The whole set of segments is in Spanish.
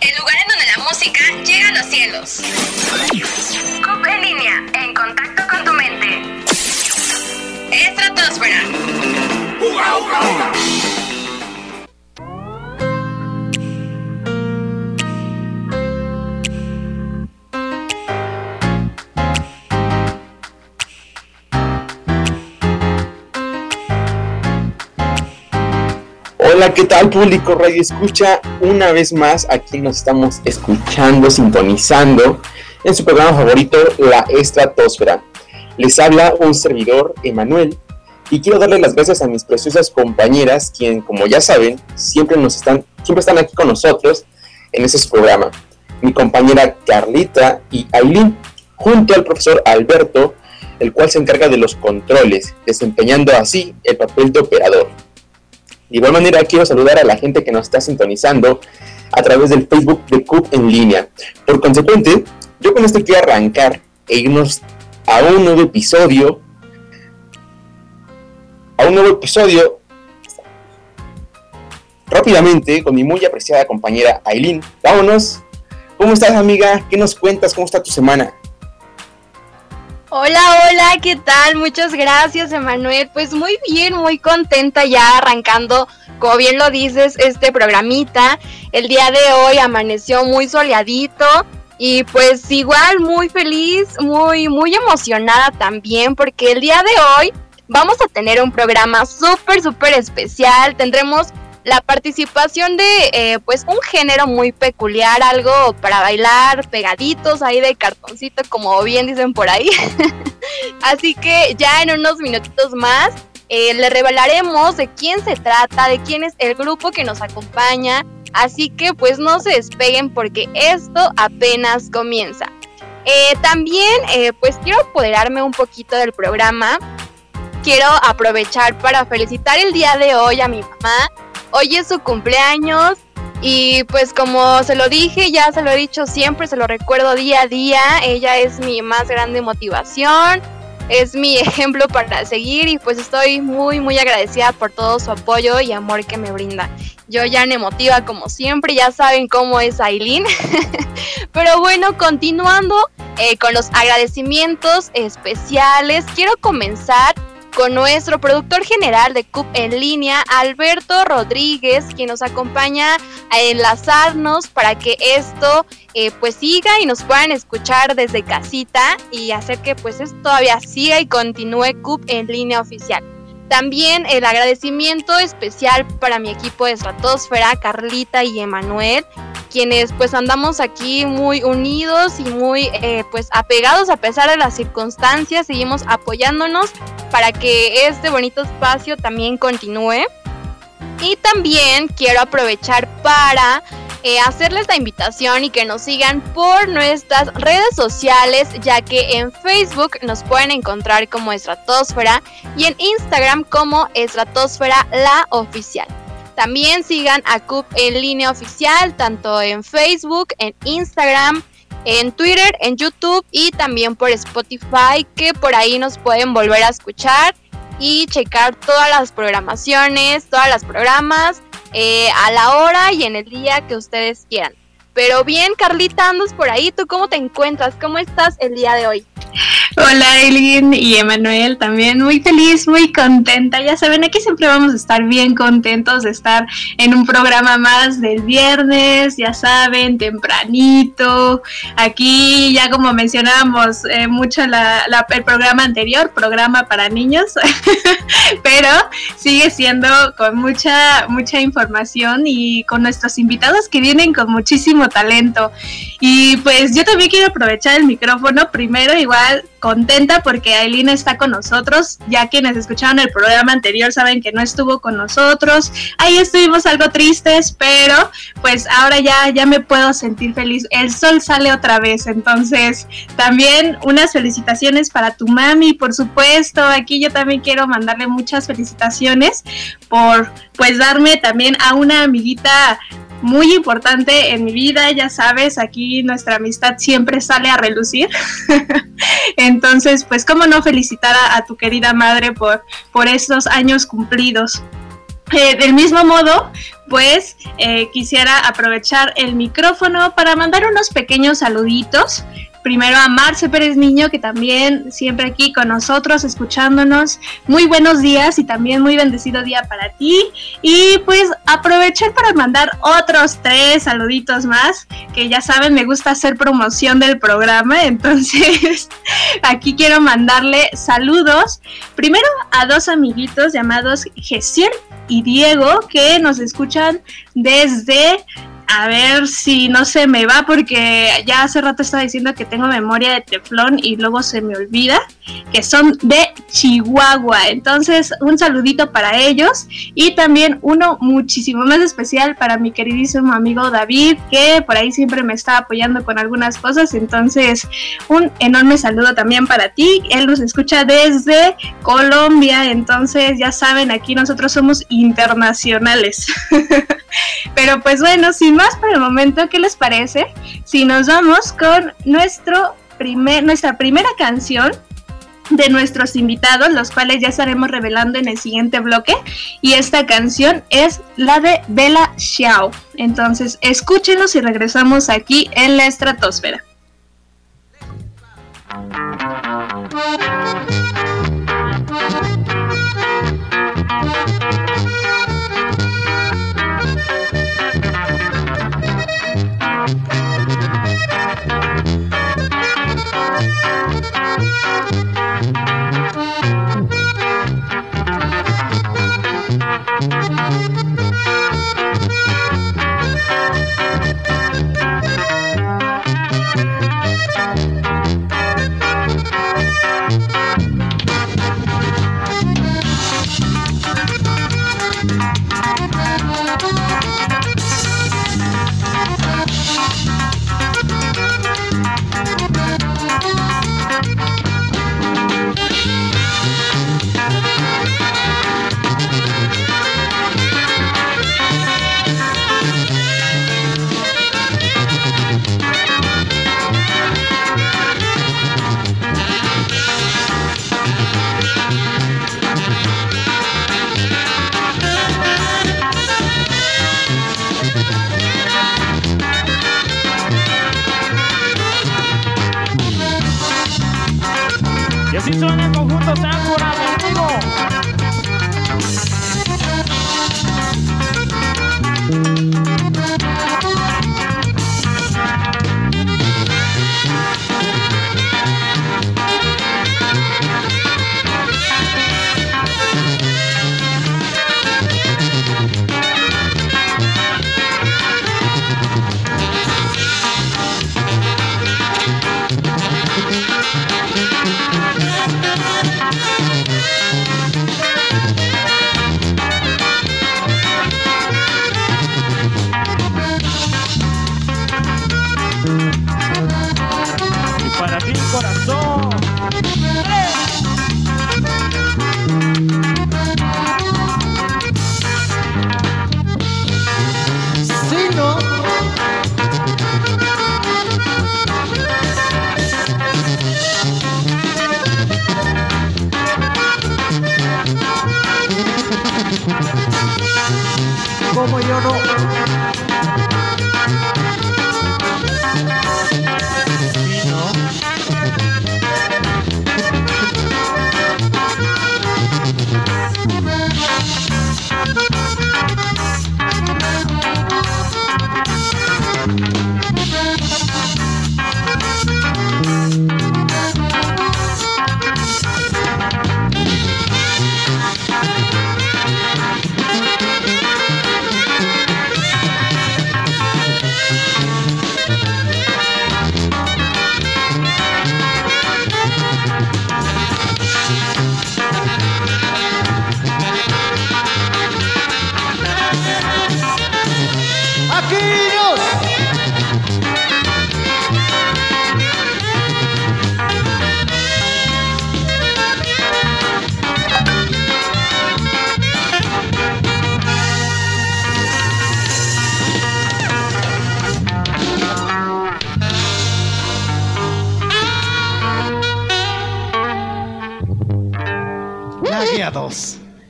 El lugar en donde la música llega a los cielos. CUP en línea, en contacto con tu mente. Estratosfera. Hola, ¿qué tal público Radio Escucha? Una vez más aquí nos estamos escuchando, sintonizando en su programa favorito, La Estratosfera. Les habla un servidor, Emanuel, y quiero darle las gracias a mis preciosas compañeras, quien, como ya saben, siempre nos están, siempre están aquí con nosotros en ese programa. Mi compañera Carlita y Aileen, junto al profesor Alberto, el cual se encarga de los controles, desempeñando así el papel de operador. De igual manera, quiero saludar a la gente que nos está sintonizando a través del Facebook de CUP en línea. Por consecuente, yo con esto quiero arrancar e irnos a un nuevo episodio. A un nuevo episodio rápidamente con mi muy apreciada compañera Aileen. Vámonos. ¿Cómo estás, amiga? ¿Qué nos cuentas? ¿Cómo está tu semana? Hola, hola, ¿qué tal? Muchas gracias, Emanuel. Pues muy bien, muy contenta ya arrancando, como bien lo dices, este programita. El día de hoy amaneció muy soleadito y pues igual muy feliz, muy, muy emocionada también porque el día de hoy vamos a tener un programa súper, súper especial. Tendremos la participación de eh, pues un género muy peculiar, algo para bailar pegaditos ahí de cartoncito, como bien dicen por ahí. Así que ya en unos minutitos más eh, le revelaremos de quién se trata, de quién es el grupo que nos acompaña. Así que pues no se despeguen porque esto apenas comienza. Eh, también pues quiero apoderarme un poquito del programa. Quiero aprovechar para felicitar el día de hoy a mi mamá, Hoy es su cumpleaños y pues como se lo dije, ya se lo he dicho siempre, se lo recuerdo día a día, ella es mi más grande motivación, es mi ejemplo para seguir y pues estoy muy muy agradecida por todo su apoyo y amor que me brinda. Yo ya me motiva como siempre, ya saben cómo es Aileen. Pero bueno, continuando eh, con los agradecimientos especiales, quiero comenzar con nuestro productor general de CUP en línea, Alberto Rodríguez, quien nos acompaña a enlazarnos para que esto eh, pues siga y nos puedan escuchar desde casita y hacer que pues esto todavía siga y continúe CUP en línea oficial. También el agradecimiento especial para mi equipo de Estratosfera, Carlita y Emanuel, quienes pues andamos aquí muy unidos y muy eh, pues apegados a pesar de las circunstancias, seguimos apoyándonos para que este bonito espacio también continúe. Y también quiero aprovechar para eh, hacerles la invitación y que nos sigan por nuestras redes sociales, ya que en Facebook nos pueden encontrar como Estratosfera y en Instagram como Estratosfera la oficial. También sigan a CUP en línea oficial, tanto en Facebook, en Instagram, en Twitter, en YouTube y también por Spotify, que por ahí nos pueden volver a escuchar y checar todas las programaciones, todas las programas eh, a la hora y en el día que ustedes quieran. Pero bien, Carlita, andas por ahí. ¿Tú cómo te encuentras? ¿Cómo estás el día de hoy? Hola, Eileen y Emanuel, también muy feliz, muy contenta. Ya saben, aquí siempre vamos a estar bien contentos de estar en un programa más del viernes, ya saben, tempranito. Aquí, ya como mencionábamos eh, mucho el programa anterior, programa para niños, pero sigue siendo con mucha, mucha información y con nuestros invitados que vienen con muchísimo talento. Y pues yo también quiero aprovechar el micrófono primero, igual contenta porque Aileen está con nosotros. Ya quienes escucharon el programa anterior saben que no estuvo con nosotros. Ahí estuvimos algo tristes, pero pues ahora ya, ya me puedo sentir feliz. El sol sale otra vez. Entonces, también unas felicitaciones para tu mami, por supuesto. Aquí yo también quiero mandarle muchas felicitaciones por pues darme también a una amiguita muy importante en mi vida, ya sabes, aquí nuestra amistad siempre sale a relucir. Entonces, pues, ¿cómo no felicitar a, tu querida madre por, por estos años cumplidos? Eh, del mismo modo, pues eh, quisiera aprovechar el micrófono para mandar unos pequeños saluditos primero a Marce Pérez Niño, que también siempre aquí con nosotros, escuchándonos. Muy buenos días y también muy bendecido día para ti. Y pues aprovechar para mandar otros tres saluditos más, que ya saben, me gusta hacer promoción del programa, entonces aquí quiero mandarle saludos. Primero a dos amiguitos llamados Gesiel y Diego, que nos escuchan desde a ver si no se me va porque ya hace rato estaba diciendo que tengo memoria de teflón y luego se me olvida que son de Chihuahua. Entonces, un saludito para ellos y también uno muchísimo más especial para mi queridísimo amigo David, que por ahí siempre me está apoyando con algunas cosas. Entonces, un enorme saludo también para ti. Él nos escucha desde Colombia. Entonces, ya saben, aquí nosotros somos internacionales. Pero pues bueno, sin más por el momento, ¿qué les parece? Si nos vamos con nuestro primer, nuestra primera canción de nuestros invitados, los cuales ya estaremos revelando en el siguiente bloque. Y esta canción es la de Bella Xiao. Entonces, escúchenos y regresamos aquí en la estratosfera.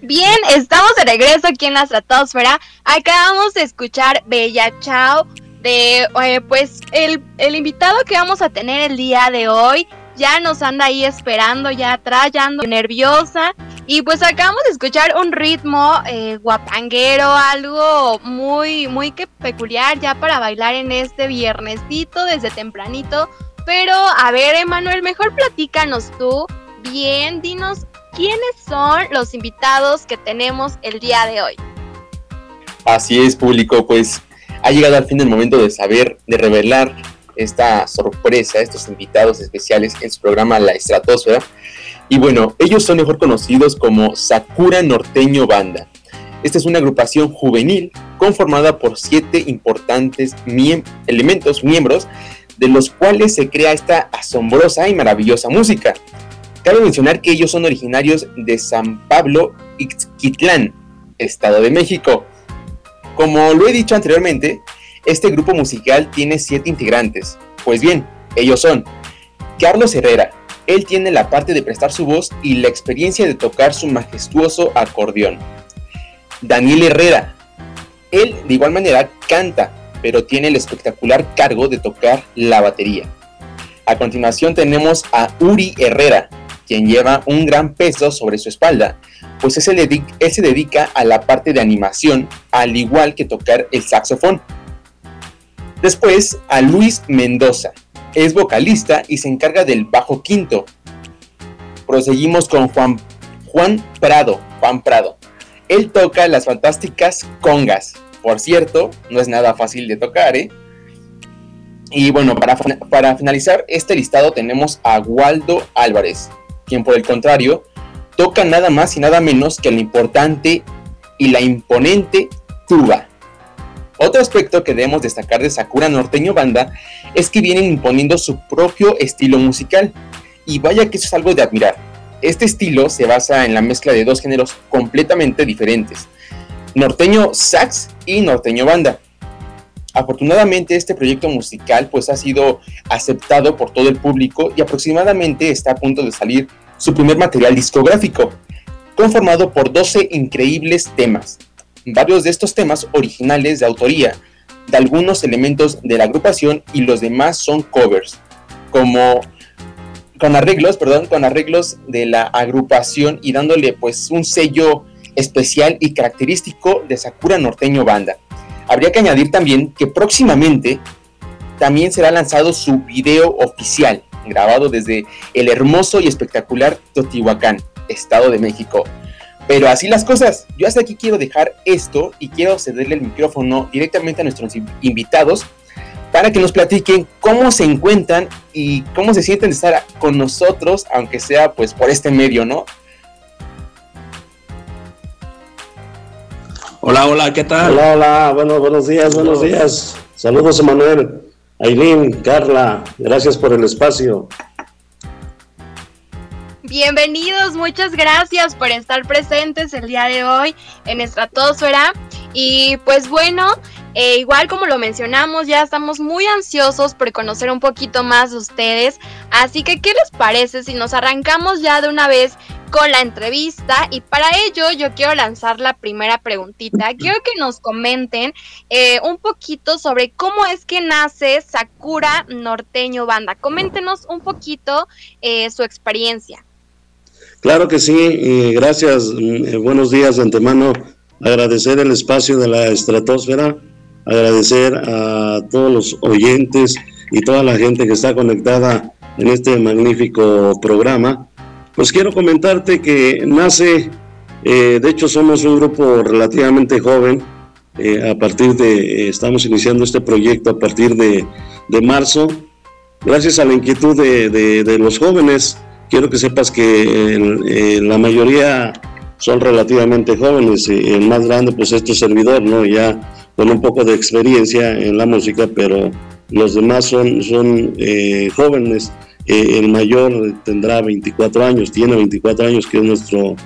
Bien, estamos de regreso aquí en la estratosfera. Acabamos de escuchar Bella Chao de, eh, pues, el, el invitado que vamos a tener el día de hoy. Ya nos anda ahí esperando, ya atrás, ya ando nerviosa. Y pues acabamos de escuchar un ritmo eh, guapanguero, algo muy, muy que peculiar ya para bailar en este viernesito desde tempranito. Pero a ver, Emanuel, mejor platícanos tú bien, dinos quiénes son los invitados que tenemos el día de hoy. Así es, público, pues ha llegado al fin el momento de saber, de revelar esta sorpresa, estos invitados especiales en su programa La Estratosfera. Y bueno, ellos son mejor conocidos como Sakura Norteño Banda. Esta es una agrupación juvenil conformada por siete importantes elementos, miembros, de los cuales se crea esta asombrosa y maravillosa música. Cabe mencionar que ellos son originarios de San Pablo, Ixquitlán, Estado de México. Como lo he dicho anteriormente, este grupo musical tiene siete integrantes. Pues bien, ellos son Carlos Herrera. Él tiene la parte de prestar su voz y la experiencia de tocar su majestuoso acordeón. Daniel Herrera. Él de igual manera canta, pero tiene el espectacular cargo de tocar la batería. A continuación tenemos a Uri Herrera quien lleva un gran peso sobre su espalda, pues él se, dedica, a la parte de animación, al igual que tocar el saxofón. Después a Luis Mendoza, es vocalista y se encarga del bajo quinto. Proseguimos con Juan, Juan Prado, Juan Prado. Él toca las fantásticas congas. Por cierto, no es nada fácil de tocar, ¿eh? Y bueno, para, para finalizar este listado tenemos a Waldo Álvarez, quien por el contrario toca nada más y nada menos que la importante y la imponente tuba. Otro aspecto que debemos destacar de Sakura Norteño Banda es que vienen imponiendo su propio estilo musical. Y vaya que eso es algo de admirar. Este estilo se basa en la mezcla de dos géneros completamente diferentes, norteño sax y norteño banda. Afortunadamente este proyecto musical pues ha sido aceptado por todo el público y aproximadamente está a punto de salir su primer material discográfico, conformado por 12 increíbles temas. Varios de estos temas originales de autoría de algunos elementos de la agrupación y los demás son covers, como con arreglos, perdón, con arreglos de la agrupación y dándole pues un sello especial y característico de Sakura Norteño Banda. Habría que añadir también que próximamente también será lanzado su video oficial, grabado desde el hermoso y espectacular Totihuacán, Estado de México. Pero así las cosas, yo hasta aquí quiero dejar esto y quiero cederle el micrófono directamente a nuestros invitados para que nos platiquen cómo se encuentran y cómo se sienten de estar con nosotros, aunque sea pues por este medio, ¿no? Hola, hola, ¿qué tal? Hola, hola, bueno, buenos días, buenos días. Saludos, Emanuel, Aileen, Carla, gracias por el espacio. Bienvenidos, muchas gracias por estar presentes el día de hoy en Estratosfera. Y pues bueno, eh, igual como lo mencionamos, ya estamos muy ansiosos por conocer un poquito más de ustedes. Así que, ¿qué les parece si nos arrancamos ya de una vez con la entrevista? Y para ello yo quiero lanzar la primera preguntita. Quiero que nos comenten eh, un poquito sobre cómo es que nace Sakura Norteño Banda. Coméntenos un poquito eh, su experiencia. Claro que sí, gracias, mm, buenos días de antemano, agradecer el espacio de la estratosfera agradecer a todos los oyentes y toda la gente que está conectada en este magnífico programa. Pues quiero comentarte que nace, eh, de hecho somos un grupo relativamente joven, eh, a partir de, estamos iniciando este proyecto a partir de, de marzo, gracias a la inquietud de, de, los jóvenes, quiero que sepas que eh, la mayoría son relativamente jóvenes, el más grande pues es tu servidor, ¿no? Ya con un poco de experiencia en la música, pero los demás son, son eh, jóvenes. Eh, el mayor tendrá 24 años, tiene 24 años, que es nuestro,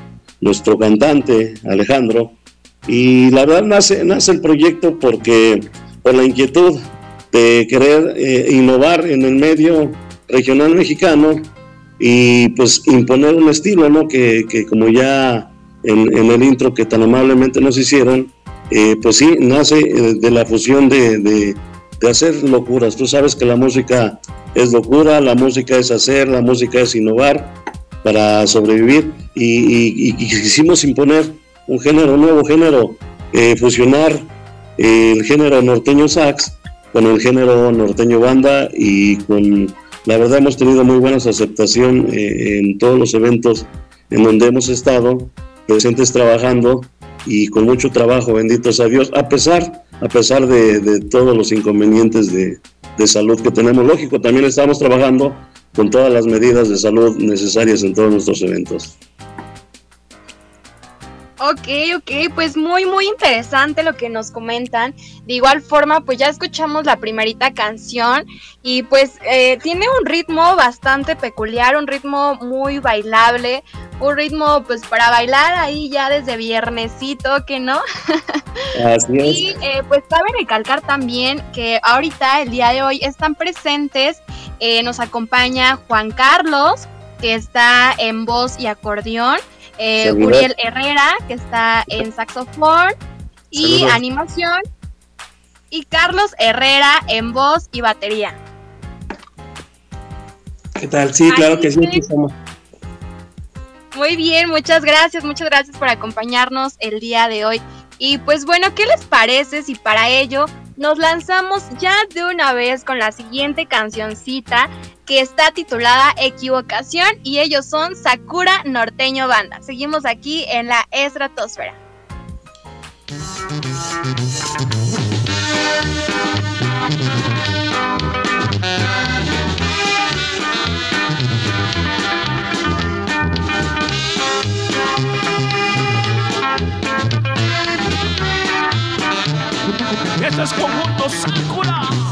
nuestro cantante, Alejandro. Y la verdad nace, nace el proyecto porque por la inquietud de querer eh, innovar en el medio regional mexicano y pues imponer un estilo, ¿no? Que, que como ya en, el intro que tan amablemente nos hicieron, eh, pues sí, nace eh, de la fusión de, hacer locuras. Tú sabes que la música es locura, la música es hacer, la música es innovar para sobrevivir. Y, quisimos imponer un género, nuevo género, eh, fusionar el género norteño sax con el género norteño banda. Y con, la verdad hemos tenido muy buena aceptación en todos los eventos en donde hemos estado presentes trabajando y con mucho trabajo, benditos a Dios, a pesar, a pesar de, todos los inconvenientes de, de, salud que tenemos. Lógico, también estamos trabajando con todas las medidas de salud necesarias en todos nuestros eventos. Ok, ok, pues muy, muy interesante lo que nos comentan. De igual forma, pues ya escuchamos la primerita canción y pues eh, tiene un ritmo bastante peculiar, un ritmo muy bailable, un ritmo pues para bailar ahí ya desde viernesito, que no. Así es. Y eh, pues cabe recalcar también que ahorita, el día de hoy, están presentes, eh, nos acompaña Juan Carlos, que está en voz y acordeón eh, Uriel Herrera, que está en saxofón y animación, y Carlos Herrera en voz y batería. ¿Qué tal? Sí, claro que sí, Muy bien, muchas gracias, muchas gracias por acompañarnos el día de hoy. Y pues bueno, ¿qué les parece si para ello nos lanzamos ya de una vez con la siguiente cancioncita que está titulada Equivocación y ellos son Sakura Norteño Banda. Seguimos aquí en la estratosfera. Este es conjunto Sakura.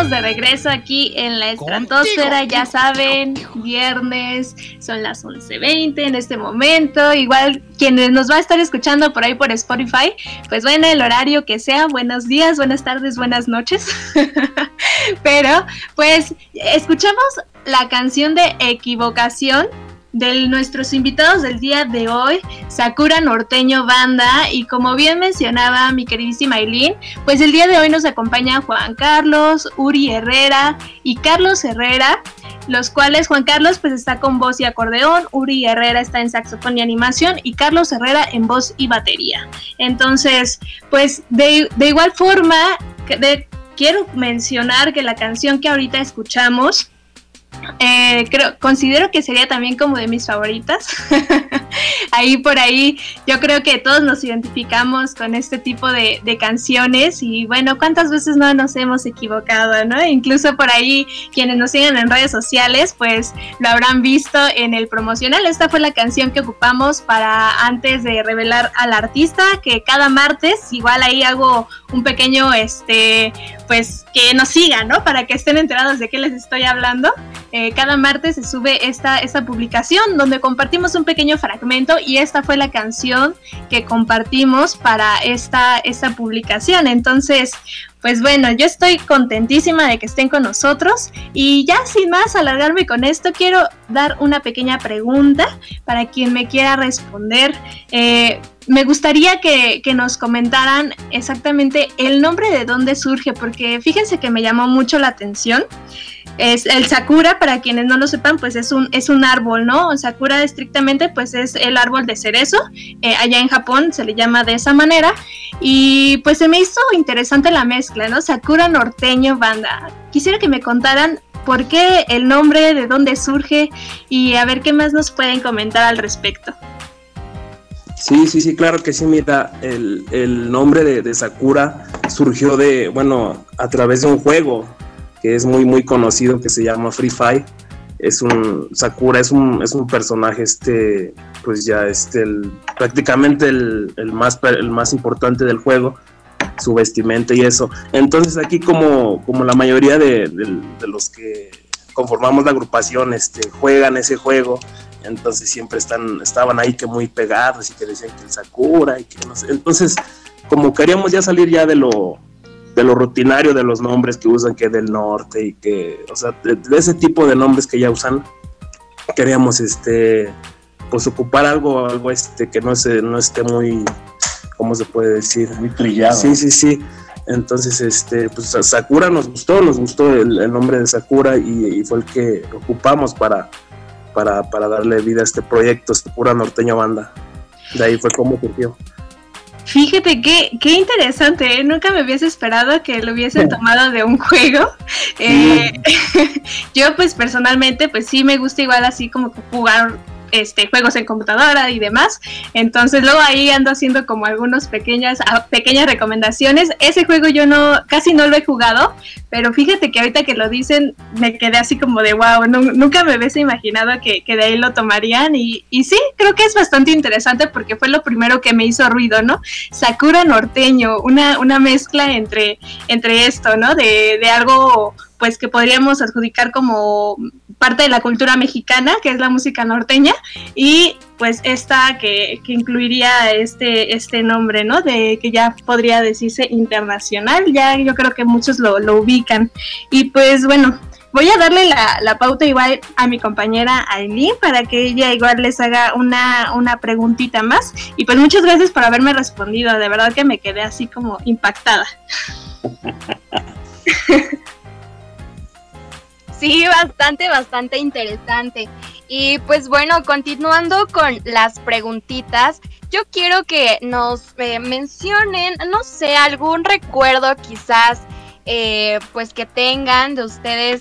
Estamos de regreso aquí en la estratosfera, ya saben, viernes, son las 11.20 en este momento, igual quienes nos va a estar escuchando por ahí por Spotify, pues bueno, el horario que sea, buenos días, buenas tardes, buenas noches, pero pues escuchamos la canción de equivocación de nuestros invitados del día de hoy, Sakura Norteño Banda, y como bien mencionaba mi queridísima Aileen, pues el día de hoy nos acompaña Juan Carlos, Uri Herrera y Carlos Herrera, los cuales Juan Carlos pues está con voz y acordeón, Uri Herrera está en saxofón y animación y Carlos Herrera en voz y batería. Entonces, pues de, igual forma, quiero mencionar que la canción que ahorita escuchamos, eh, creo, considero que sería también como de mis favoritas. ahí por ahí yo creo que todos nos identificamos con este tipo de, canciones y bueno, cuántas veces no nos hemos equivocado, ¿no? Incluso por ahí quienes nos siguen en redes sociales pues lo habrán visto en el promocional. Esta fue la canción que ocupamos para antes de revelar al artista que cada martes igual ahí hago un pequeño este pues que nos sigan, ¿no? Para que estén enterados de qué les estoy hablando. Eh, cada martes se sube esta, esta publicación donde compartimos un pequeño fragmento y esta fue la canción que compartimos para esta, esta publicación. Entonces, pues bueno, yo estoy contentísima de que estén con nosotros y ya sin más alargarme con esto, quiero dar una pequeña pregunta para quien me quiera responder. Eh, me gustaría que, que, nos comentaran exactamente el nombre de dónde surge, porque fíjense que me llamó mucho la atención. Es el sakura, para quienes no lo sepan, pues es un, es un árbol, ¿no? Sakura estrictamente pues es el árbol de cerezo. Eh, allá en Japón se le llama de esa manera. Y pues se me hizo interesante la mezcla, ¿no? Sakura norteño banda. Quisiera que me contaran por qué el nombre, de dónde surge y a ver qué más nos pueden comentar al respecto. Sí, sí, sí, claro que sí. Mira, el, el nombre de, de, Sakura surgió de, bueno, a través de un juego que es muy muy conocido que se llama Free Fire. Es un Sakura es un, es un personaje este pues ya este el, prácticamente el, el, más el más importante del juego su vestimenta y eso. Entonces aquí como, como la mayoría de, de, los que conformamos la agrupación este, juegan ese juego, entonces siempre están, estaban ahí que muy pegados y que decían que el Sakura y que no sé. Entonces como queríamos ya salir ya de lo, de lo rutinario de los nombres que usan, que del norte y que, o sea, de, ese tipo de nombres que ya usan, queríamos, este, pues ocupar algo, algo este, que no, se, no esté muy, ¿cómo se puede decir? Muy trillado. Sí, sí, sí. Entonces, este, pues Sakura nos gustó, nos gustó el, nombre de Sakura y, fue el que ocupamos para, para, para darle vida a este proyecto, Sakura Norteño Banda. De ahí fue como surgió. Fíjate qué, qué interesante, ¿eh? nunca me hubiese esperado que lo hubiesen tomado de un juego. Eh, yo pues personalmente pues sí me gusta igual así como jugar este, juegos en computadora y demás. Entonces luego ahí ando haciendo como algunas pequeñas, ah, pequeñas recomendaciones. Ese juego yo no, casi no lo he jugado, pero fíjate que ahorita que lo dicen me quedé así como de wow, nunca me hubiese imaginado que, de ahí lo tomarían y, y sí, creo que es bastante interesante porque fue lo primero que me hizo ruido, ¿no? Sakura norteño, una, una mezcla entre, entre esto, ¿no? De, de algo pues que podríamos adjudicar como parte de la cultura mexicana, que es la música norteña, y pues esta que, incluiría este, este nombre, ¿no? De que ya podría decirse internacional, ya yo creo que muchos lo, ubican. Y pues bueno, voy a darle la, pauta igual a mi compañera Aileen para que ella igual les haga una, una preguntita más. Y pues muchas gracias por haberme respondido, de verdad que me quedé así como impactada. Sí, bastante, bastante interesante. Y pues bueno, continuando con las preguntitas, yo quiero que nos eh, mencionen, no sé, algún recuerdo quizás, eh, pues que tengan de ustedes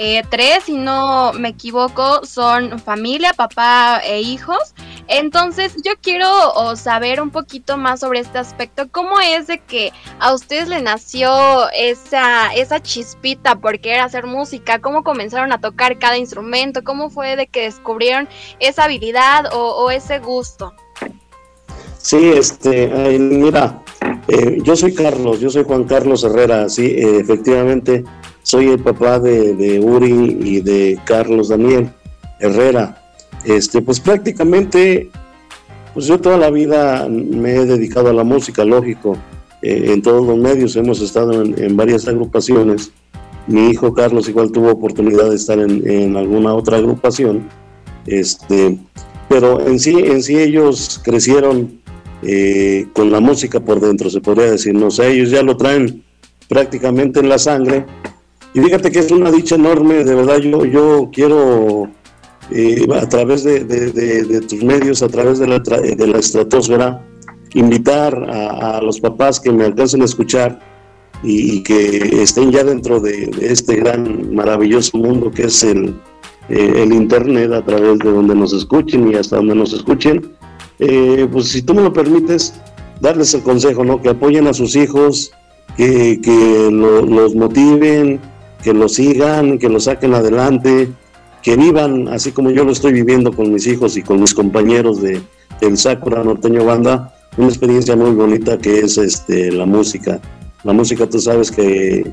eh, tres, si no me equivoco, son familia, papá e hijos. Entonces yo quiero saber un poquito más sobre este aspecto. ¿Cómo es de que a ustedes le nació esa, esa chispita por querer hacer música? ¿Cómo comenzaron a tocar cada instrumento? ¿Cómo fue de que descubrieron esa habilidad o, ese gusto? Sí, este, mira, eh, yo soy Carlos, yo soy Juan Carlos Herrera, sí, eh, efectivamente, soy el papá de, Uri y de Carlos Daniel Herrera. Este, pues prácticamente, pues yo toda la vida me he dedicado a la música, lógico, eh, en todos los medios, hemos estado en, varias agrupaciones. Mi hijo Carlos igual tuvo oportunidad de estar en, en alguna otra agrupación, este, pero en sí, en sí ellos crecieron eh, con la música por dentro, se podría decir, no sé, ellos ya lo traen prácticamente en la sangre. Y fíjate que es una dicha enorme, de verdad yo, yo quiero eh, a través de, tus medios, a través de la, de la estratosfera, invitar a, los papás que me alcancen a escuchar y, que estén ya dentro de, este gran, maravilloso mundo que es el, eh, el Internet, a través de donde nos escuchen y hasta donde nos escuchen, eh, pues si tú me lo permites, darles el consejo, ¿no? Que apoyen a sus hijos, que, los motiven, que los sigan, que los saquen adelante, que vivan así como yo lo estoy viviendo con mis hijos y con mis compañeros de, del Sakura Norteño Banda, una experiencia muy bonita que es este, la música. La música tú sabes que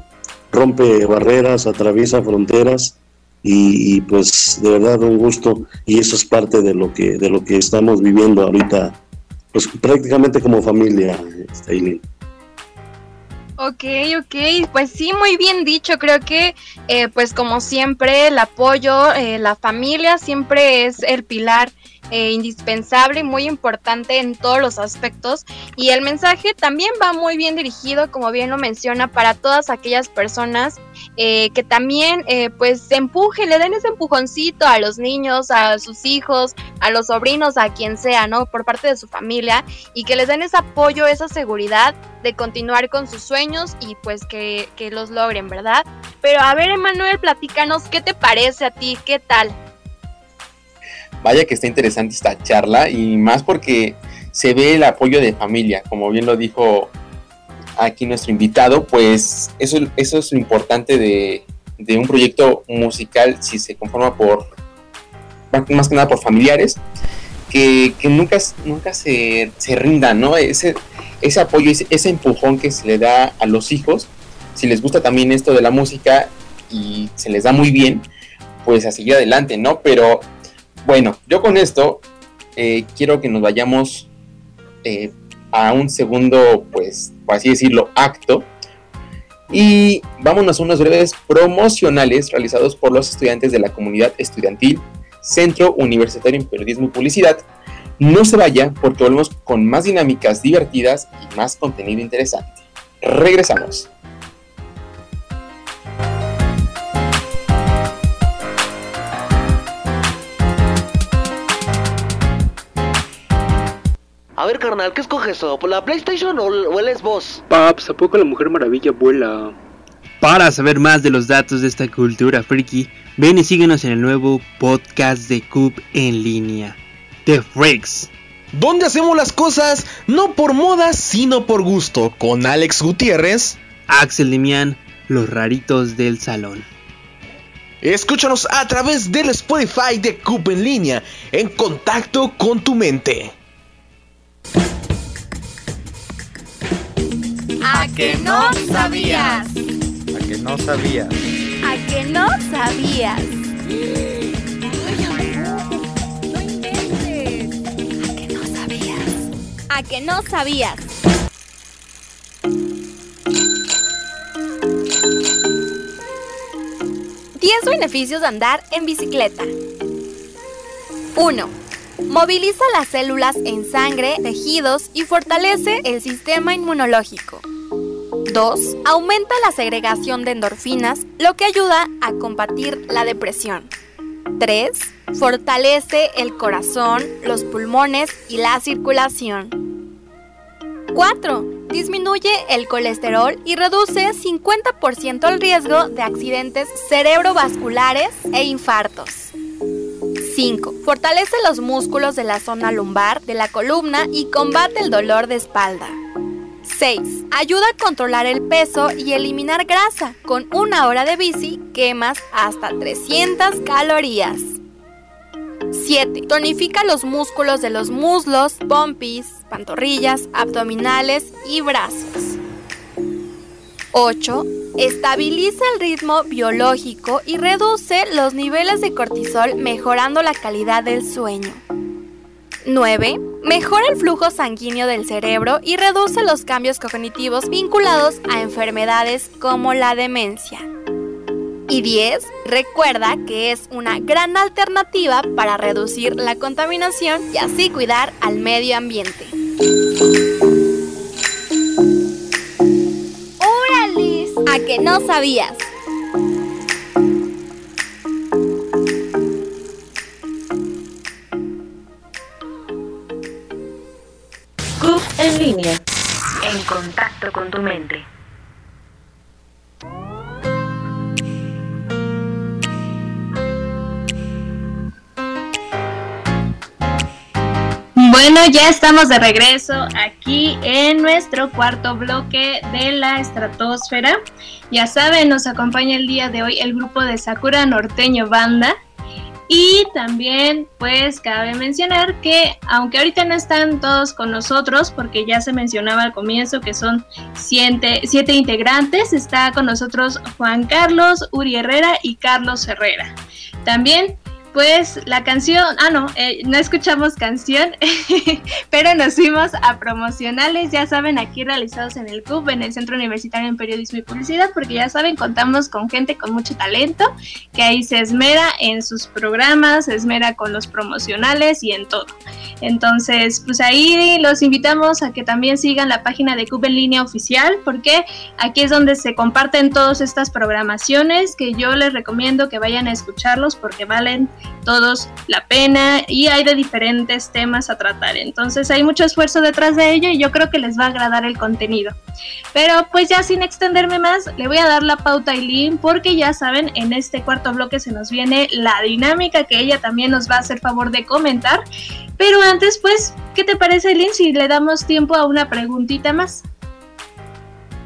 rompe barreras, atraviesa fronteras y, pues de verdad un gusto y eso es parte de lo que de lo que estamos viviendo ahorita pues prácticamente como familia Aileen. Ok, ok, pues sí, muy bien dicho. Creo que, eh, pues como siempre, el apoyo, eh, la familia siempre es el pilar eh, indispensable muy importante en todos los aspectos. Y el mensaje también va muy bien dirigido, como bien lo menciona, para todas aquellas personas eh, que también eh, pues se empuje, le den ese empujoncito a los niños, a sus hijos, a los sobrinos, a quien sea, ¿no? Por parte de su familia y que les den ese apoyo, esa seguridad de continuar con sus sueños y pues que, que los logren, ¿verdad? Pero a ver, Emanuel, platícanos, ¿qué te parece a ti? ¿Qué tal? Vaya que está interesante esta charla y más porque se ve el apoyo de familia, como bien lo dijo aquí nuestro invitado, pues eso, eso es lo importante de, un proyecto musical si se conforma por, más que nada por familiares, que, nunca, nunca se, se ¿no? Ese, ese apoyo, ese, ese, empujón que se le da a los hijos, si les gusta también esto de la música y se les da muy bien, pues a seguir adelante, ¿no? Pero bueno, yo con esto eh, quiero que nos vayamos eh, a un segundo, pues, por así decirlo, acto. Y vámonos a unos breves promocionales realizados por los estudiantes de la comunidad estudiantil Centro Universitario en Periodismo y Publicidad. No se vaya porque volvemos con más dinámicas divertidas y más contenido interesante. Regresamos. A ver, carnal, ¿qué escoges? ¿Por la PlayStation o, el Xbox? Paps, ¿a poco la Mujer Maravilla vuela? Para saber más de los datos de esta cultura friki, ven y síguenos en el nuevo podcast de Cube en línea, The Freaks. Donde hacemos las cosas no por moda, sino por gusto, con Alex Gutiérrez, Axel Demian, los raritos del salón. Escúchanos a través del Spotify de Cube en línea, en contacto con tu mente. A que no sabías. A que no sabías. A que no sabías. No inventes. A que no sabías. A que no sabías. Diez beneficios de andar en bicicleta. 1. Moviliza las células en sangre, tejidos y fortalece el sistema inmunológico. 2. Aumenta la segregación de endorfinas, lo que ayuda a combatir la depresión. 3. Fortalece el corazón, los pulmones y la circulación. 4. Disminuye el colesterol y reduce 50% el riesgo de accidentes cerebrovasculares e infartos. 5. Fortalece los músculos de la zona lumbar, de la columna y combate el dolor de espalda. 6. Ayuda a controlar el peso y eliminar grasa. Con una hora de bici quemas hasta 300 calorías. 7. Tonifica los músculos de los muslos, pompis, pantorrillas, abdominales y brazos. 8. Estabiliza el ritmo biológico y reduce los niveles de cortisol mejorando la calidad del sueño. 9. Mejora el flujo sanguíneo del cerebro y reduce los cambios cognitivos vinculados a enfermedades como la demencia. Y 10. Recuerda que es una gran alternativa para reducir la contaminación y así cuidar al medio ambiente. ¿A que no sabías? CUP en línea. En contacto con tu mente. Bueno, ya estamos de regreso aquí en nuestro cuarto bloque de la estratosfera. Ya saben, nos acompaña el día de hoy el grupo de Sakura Norteño Banda. Y también, pues, cabe mencionar que, aunque ahorita no están todos con nosotros, porque ya se mencionaba al comienzo que son siete, siete integrantes, está con nosotros Juan Carlos, Uri Herrera y Carlos Herrera. También pues la canción, ah no, eh, no escuchamos canción, pero nos fuimos a promocionales, ya saben, aquí realizados en el CUB, en el Centro Universitario en Periodismo y Publicidad, porque ya saben, contamos con gente con mucho talento, que ahí se esmera en sus programas, se esmera con los promocionales y en todo. Entonces, pues ahí los invitamos a que también sigan la página de CUB en línea oficial, porque aquí es donde se comparten todas estas programaciones que yo les recomiendo que vayan a escucharlos porque valen todos la pena y hay de diferentes temas a tratar. Entonces hay mucho esfuerzo detrás de ello y yo creo que les va a agradar el contenido. Pero pues ya sin extenderme más, le voy a dar la pauta a Eileen porque ya saben, en este cuarto bloque se nos viene la dinámica que ella también nos va a hacer favor de comentar. Pero antes pues, ¿qué te parece Eileen si le damos tiempo a una preguntita más?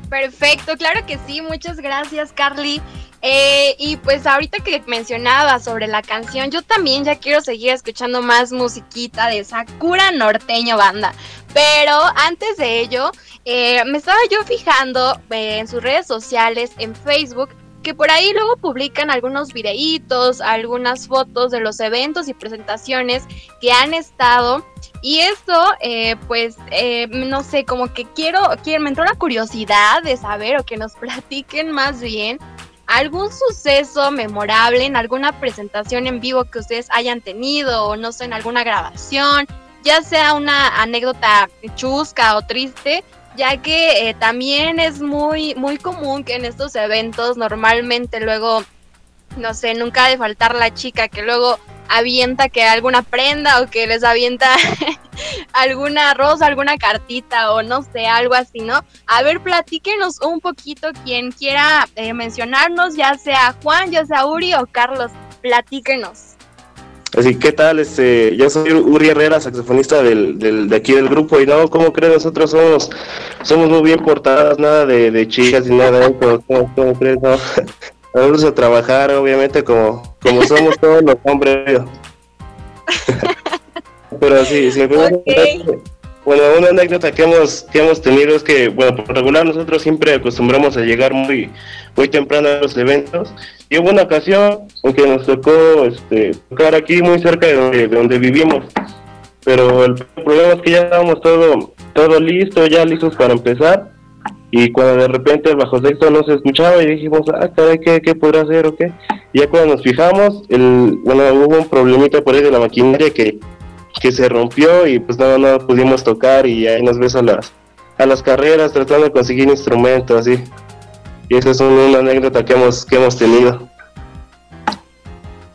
Perfecto, claro que sí, muchas gracias Carly. Eh, y pues ahorita que mencionaba sobre la canción, yo también ya quiero seguir escuchando más musiquita de Sakura Norteño Banda. Pero antes de ello, eh, me estaba yo fijando eh, en sus redes sociales, en Facebook, que por ahí luego publican algunos videitos, algunas fotos de los eventos y presentaciones que han estado. Y esto, pues, no sé, como que quiero, quiero, me entró la curiosidad de saber o que nos platiquen más bien algún suceso memorable en alguna presentación en vivo que ustedes hayan tenido o no sé, en alguna grabación, ya sea una anécdota chusca o triste, ya que eh, también es muy, muy común que en estos eventos normalmente luego, no sé, nunca ha de faltar la chica que luego avienta que alguna prenda o que les avienta alguna rosa, alguna cartita o no sé, algo así, ¿no? A ver, platíquenos un poquito quien quiera eh, mencionarnos, ya sea Juan, ya sea Uri o Carlos, platíquenos. Así, ¿qué tal? Este, yo soy Uri Herrera, saxofonista del, del, de aquí del grupo, y no, ¿cómo crees? Nosotros somos, somos muy bien portadas, nada de, de chicas y nada, ¿eh? ¿Cómo, cómo crees? No? Vamos a trabajar, obviamente, como, como somos todos los hombres. Pero sí, sí, bueno, una anécdota que hemos, que hemos tenido es que, bueno, por regular nosotros siempre acostumbramos a llegar muy, muy temprano a los eventos. Y hubo una ocasión en que nos tocó este, tocar aquí muy cerca de donde, de donde vivimos. Pero el problema es que ya estábamos todo, todo listo, ya listos para empezar y cuando de repente el bajo sexto no se escuchaba y dijimos, ah, caray, ¿qué, qué podrá hacer o qué? Y ya cuando nos fijamos, el, bueno, hubo un problemita por ahí de la maquinaria que, que se rompió y pues no, no pudimos tocar y ahí nos ves a las, a las carreras tratando de conseguir instrumentos, así. Y esa es una anécdota que hemos, que hemos tenido.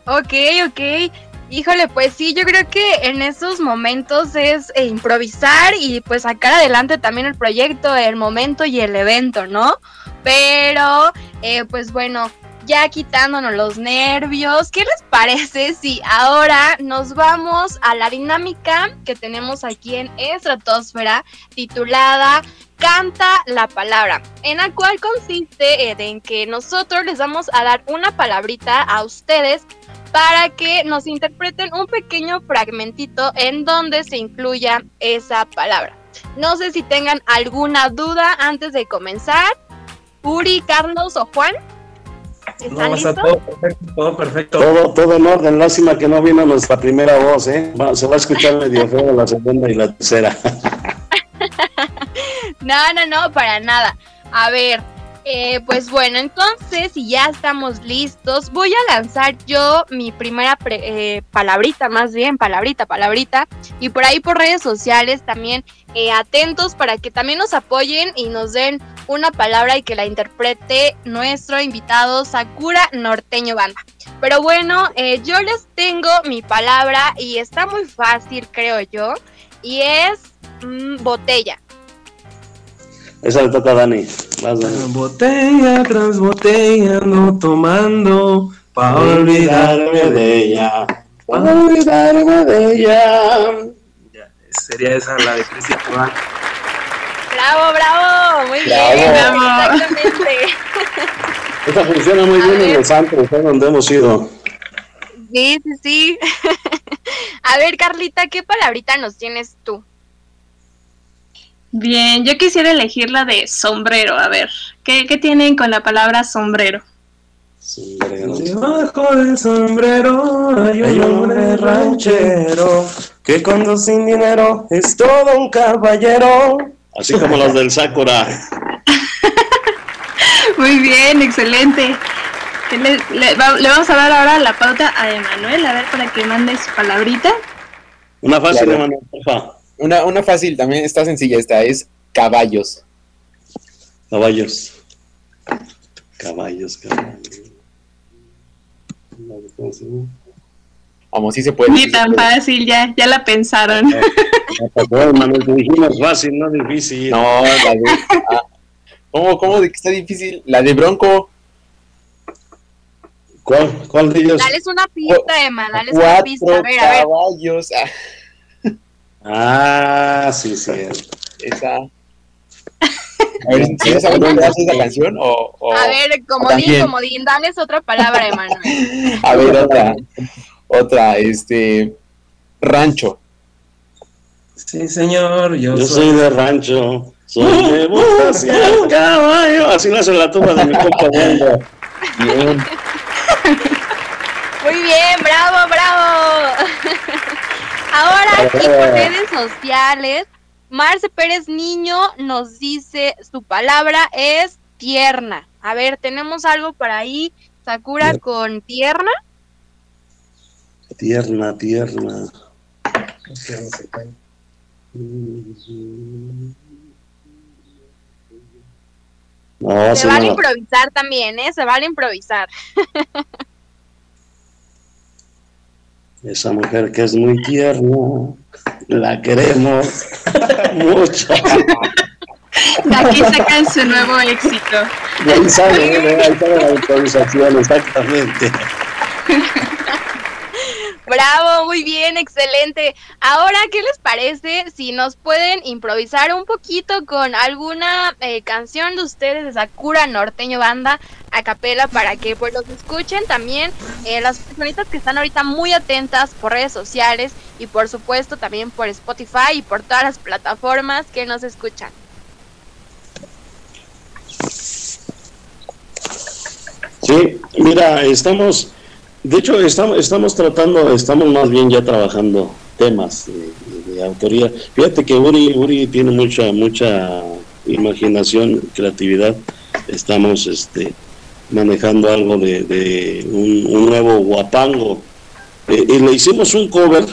Ok, ok. Híjole, pues sí, yo creo que en esos momentos es eh, improvisar y pues sacar adelante también el proyecto, el momento y el evento, ¿no? Pero, eh, pues bueno, ya quitándonos los nervios, ¿qué les parece si ahora nos vamos a la dinámica que tenemos aquí en Estratosfera titulada Canta la palabra, en la cual consiste en que nosotros les vamos a dar una palabrita a ustedes para que nos interpreten un pequeño fragmentito en donde se incluya esa palabra. No sé si tengan alguna duda antes de comenzar. Uri, Carlos o Juan. ¿Están No, listos? todo perfecto, todo perfecto. Todo, todo en orden. Lástima que no vino nuestra primera voz, ¿eh? Se va a escuchar medio feo la segunda y la tercera. No, no, no, para nada. A ver, eh, pues bueno, entonces, si ya estamos listos, voy a lanzar yo mi primera pre- eh, palabrita, más bien, palabrita, palabrita, y por ahí por redes sociales también eh, atentos para que también nos apoyen y nos den una palabra y que la interprete nuestro invitado Sakura Norteño Banda. Pero bueno, eh, yo les tengo mi palabra y está muy fácil, creo yo, y es mm, botella. Esa le toca a Dani. Vas, Dani. Botella tras botella ando tomando pa' olvidarme de ella. Pa' olvidarme de ella. Sería esa la de Cristian Juan. Bravo, bravo, muy Bravo. bien, Bravo. exactamente. Esa funciona muy bien en los antros, ¿eh? donde hemos ido. Sí, sí, sí. A ver, Carlita, ¿qué palabrita nos tienes tú? Bien, yo quisiera elegir la de sombrero. A ver, ¿qué, qué tienen con la palabra sombrero? Debajo del sombrero hay un hombre ranchero que cuando sin dinero es todo un caballero. Así como las del Sakura. Muy bien, excelente. ¿Qué Le, le- va- le vamos a dar ahora la pauta a Emanuel, a ver, para que mande su palabrita. Una fácil, Claro. Emanuel, porfa. Una, una fácil, también está sencilla esta, es caballos. Caballos. Caballos, caballos. Vamos, sí se puede. Ni tan fácil, ya, ya la pensaron. Bueno, Manuel, te dijimos fácil, no difícil. No, la de. ah, ¿Cómo, cómo de que está difícil? La de Bronco. ¿Cuál, cuál de ellos? Dales una pista, Emma, dales una pista. A ver, a ver. caballos. Ah, Ah, sí, sí. esa. A ver, ¿tienes algo que hace esa canción? O, o- A ver, comodín, comodín, dales otra palabra, Emanuel. A ver, otra. Otra, este. Rancho. Sí, señor, yo, Yo soy de rancho. Soy de botas caballo. Así lo hace la tumba de mi compa Wanda. Bien. Muy bien, bravo, bravo. Ahora aquí por redes sociales, Marce Pérez Niño nos dice su palabra es tierna. A ver, tenemos algo por ahí, Sakura con tierna. Tierna, tierna. No, Se sí, vale no. improvisar también, ¿eh? Se vale improvisar. Esa mujer que es muy tierna, la queremos mucho. De aquí sacan su nuevo éxito. Y ahí sale, ahí sale la improvisación, exactamente. Bravo, muy bien, excelente. Ahora, ¿qué les parece si nos pueden improvisar un poquito con alguna eh, canción de ustedes de Sakura Norteño Banda a capela para que pues los escuchen también eh, las personitas que están ahorita muy atentas por redes sociales y por supuesto también por Spotify y por todas las plataformas que nos escuchan. Sí, mira, estamos, de hecho, estamos, estamos tratando, estamos más bien ya trabajando temas de, autoría. Fíjate que Uri, Uri tiene mucha, mucha imaginación, creatividad. Estamos este, manejando algo de, un, nuevo guapango. Eh, y le hicimos un cover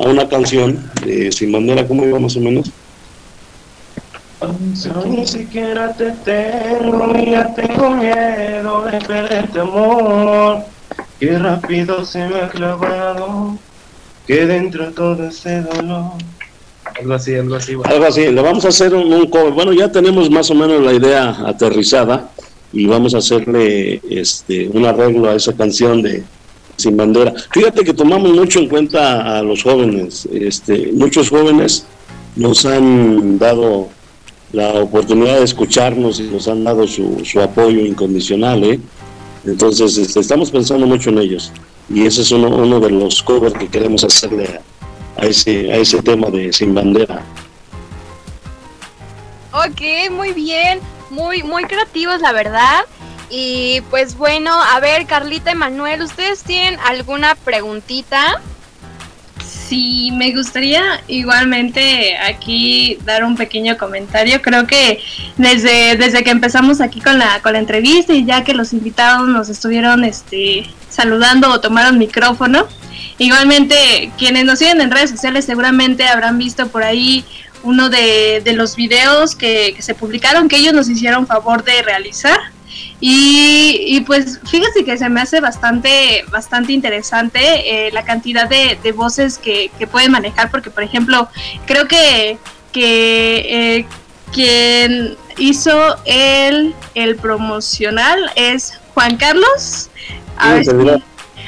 a una canción de Sin Bandera, ¿cómo iba más o menos? Ni siquiera te tengo ya tengo miedo de perderte amor. Qué rápido se me ha clavado, que dentro todo ese dolor. Algo así, algo así. bueno. Algo así, le vamos a hacer un, un cover. Bueno, ya tenemos más o menos la idea aterrizada y vamos a hacerle este un arreglo a esa canción de Sin Bandera. Fíjate que tomamos mucho en cuenta a los jóvenes. Este, muchos jóvenes nos han dado la oportunidad de escucharnos y nos han dado su, su apoyo incondicional. ¿eh? Entonces, este, estamos pensando mucho en ellos. y ese es uno, uno de los covers que queremos hacerle a, a ese, a ese tema de Sin Bandera. Ok, muy bien, muy, muy creativos la verdad. Y pues bueno, a ver, Carlita y Manuel, ¿ustedes tienen alguna preguntita? Sí, me gustaría igualmente aquí dar un pequeño comentario. Creo que desde, desde que empezamos aquí con la, con la entrevista y ya que los invitados nos estuvieron este, saludando o tomaron micrófono, igualmente quienes nos siguen en redes sociales seguramente habrán visto por ahí uno de, de los videos que, que se publicaron que ellos nos hicieron favor de realizar. Y, y, pues fíjese que se me hace bastante, bastante interesante eh, la cantidad de, de voces que, que, pueden manejar, porque por ejemplo, creo que, que eh, quien hizo el, el promocional es Juan Carlos. A ver si,